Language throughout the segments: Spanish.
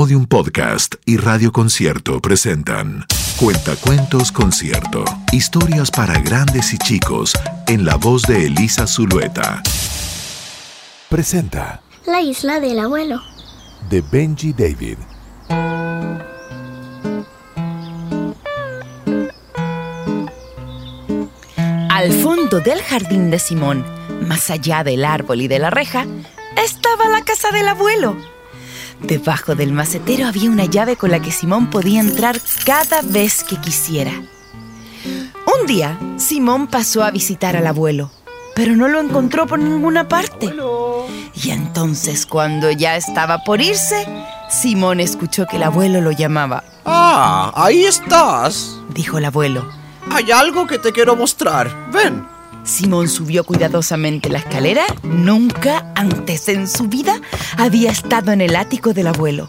Podium Podcast y Radio Concierto presentan Cuentacuentos Concierto. Historias para grandes y chicos en la voz de Elisa Zulueta. Presenta La isla del abuelo. de Benji David. Al fondo del jardín de Simón, más allá del árbol y de la reja, estaba la casa del abuelo. Debajo del macetero había una llave con la que Simón podía entrar cada vez que quisiera. Un día, Simón pasó a visitar al abuelo, pero no lo encontró por ninguna parte. Y entonces, cuando ya estaba por irse, Simón escuchó que el abuelo lo llamaba. Ah, ahí estás. Dijo el abuelo. Hay algo que te quiero mostrar. Ven. Simón subió cuidadosamente la escalera. Nunca antes en su vida había estado en el ático del abuelo.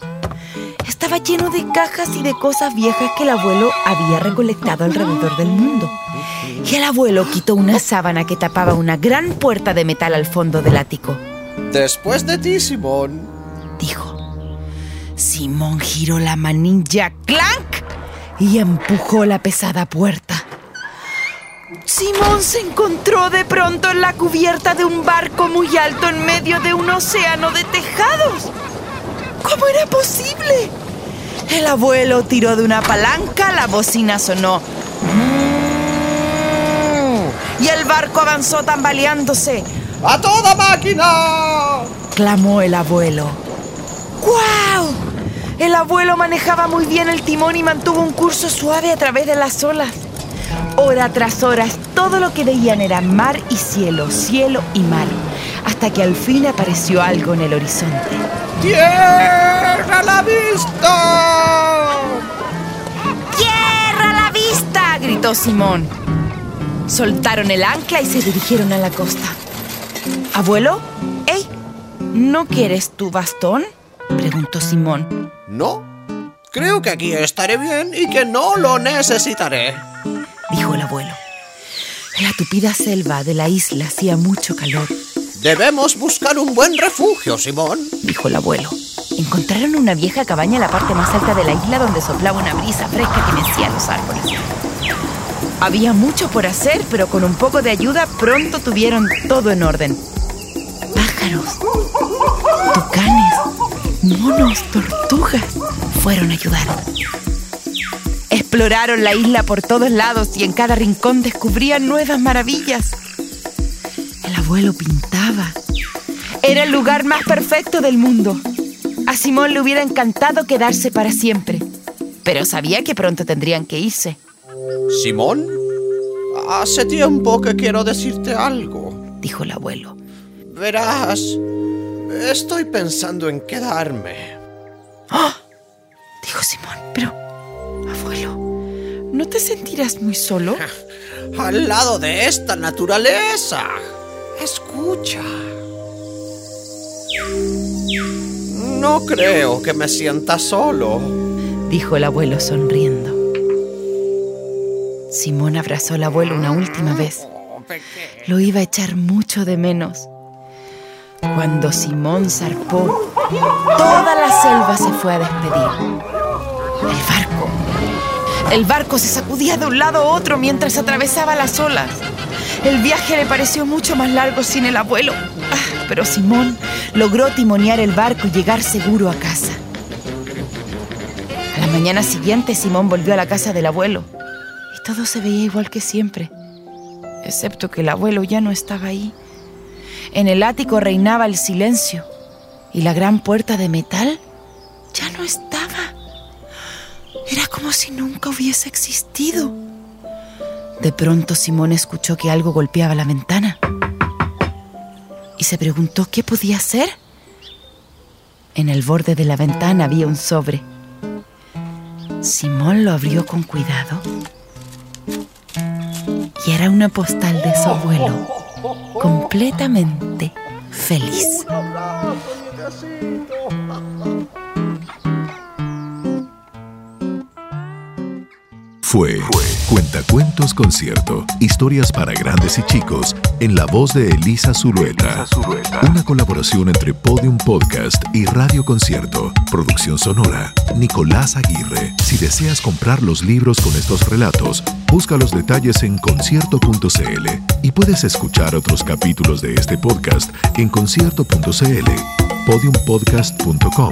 Estaba lleno de cajas y de cosas viejas que el abuelo había recolectado alrededor del mundo. Y el abuelo quitó una sábana que tapaba una gran puerta de metal al fondo del ático. Después de ti, Simón. Dijo. Simón giró la manilla ¡clank! y empujó la pesada puerta. Simón se encontró de pronto en la cubierta de un barco muy alto en medio de un océano de tejados. ¿Cómo era posible? El abuelo tiró de una palanca, la bocina sonó. Y el barco avanzó tambaleándose. ¡A toda máquina! clamó el abuelo. ¡Guau! El abuelo manejaba muy bien el timón y mantuvo un curso suave a través de las olas. Hora tras hora, todo lo que veían era mar y cielo, cielo y mar, hasta que al fin apareció algo en el horizonte. ¡Tierra a la vista! ¡Tierra a la vista! gritó Simón. Soltaron el ancla y se dirigieron a la costa. ¿Abuelo? ¡Ey! ¿No quieres tu bastón? preguntó Simón. No. Creo que aquí estaré bien y que no lo necesitaré. La tupida selva de la isla hacía mucho calor, Debemos buscar un buen refugio, Simón. dijo el abuelo. Encontraron una vieja cabaña en la parte más alta de la isla donde soplaba una brisa fresca que mecía los árboles. Había mucho por hacer, pero con un poco de ayuda pronto tuvieron todo en orden. Pájaros, tucanes, monos, tortugas fueron a ayudar. Exploraron la isla por todos lados y en cada rincón descubrían nuevas maravillas. El abuelo pintaba. Era el lugar más perfecto del mundo. A Simón le hubiera encantado quedarse para siempre, pero sabía que pronto tendrían que irse. ¿Simón? Hace tiempo que quiero decirte algo. Dijo el abuelo. Verás, estoy pensando en quedarme. ¡Ah! Dijo Simón, pero, abuelo, ¿no te sentirás muy solo? Al lado de esta naturaleza. Escucha. No creo que me sienta solo. Dijo el abuelo sonriendo. Simón abrazó al abuelo una última vez. Lo iba a echar mucho de menos. Cuando Simón zarpó, toda la selva se fue a despedir. El barco. El barco se sacudía de un lado a otro mientras atravesaba las olas. El viaje le pareció mucho más largo sin el abuelo. Ah, pero Simón logró timonear el barco y llegar seguro a casa. A la mañana siguiente, Simón volvió a la casa del abuelo. Y todo se veía igual que siempre. Excepto que el abuelo ya no estaba ahí. En el ático reinaba el silencio. Y la gran puerta de metal ya no estaba. Como si nunca hubiese existido. De pronto Simón escuchó que algo golpeaba la ventana. Y se preguntó qué podía ser. En el borde de la ventana había un sobre. Simón lo abrió con cuidado. Y era una postal de su abuelo, completamente feliz. Fue Cuentacuentos Concierto. Historias para grandes y chicos en la voz de Elisa Zulueta. Una colaboración entre Podium Podcast y Radio Concierto. Producción sonora. Nicolás Aguirre. Si deseas comprar los libros con estos relatos, busca los detalles en concierto.cl y puedes escuchar otros capítulos de este podcast en concierto.cl, podiumpodcast.com,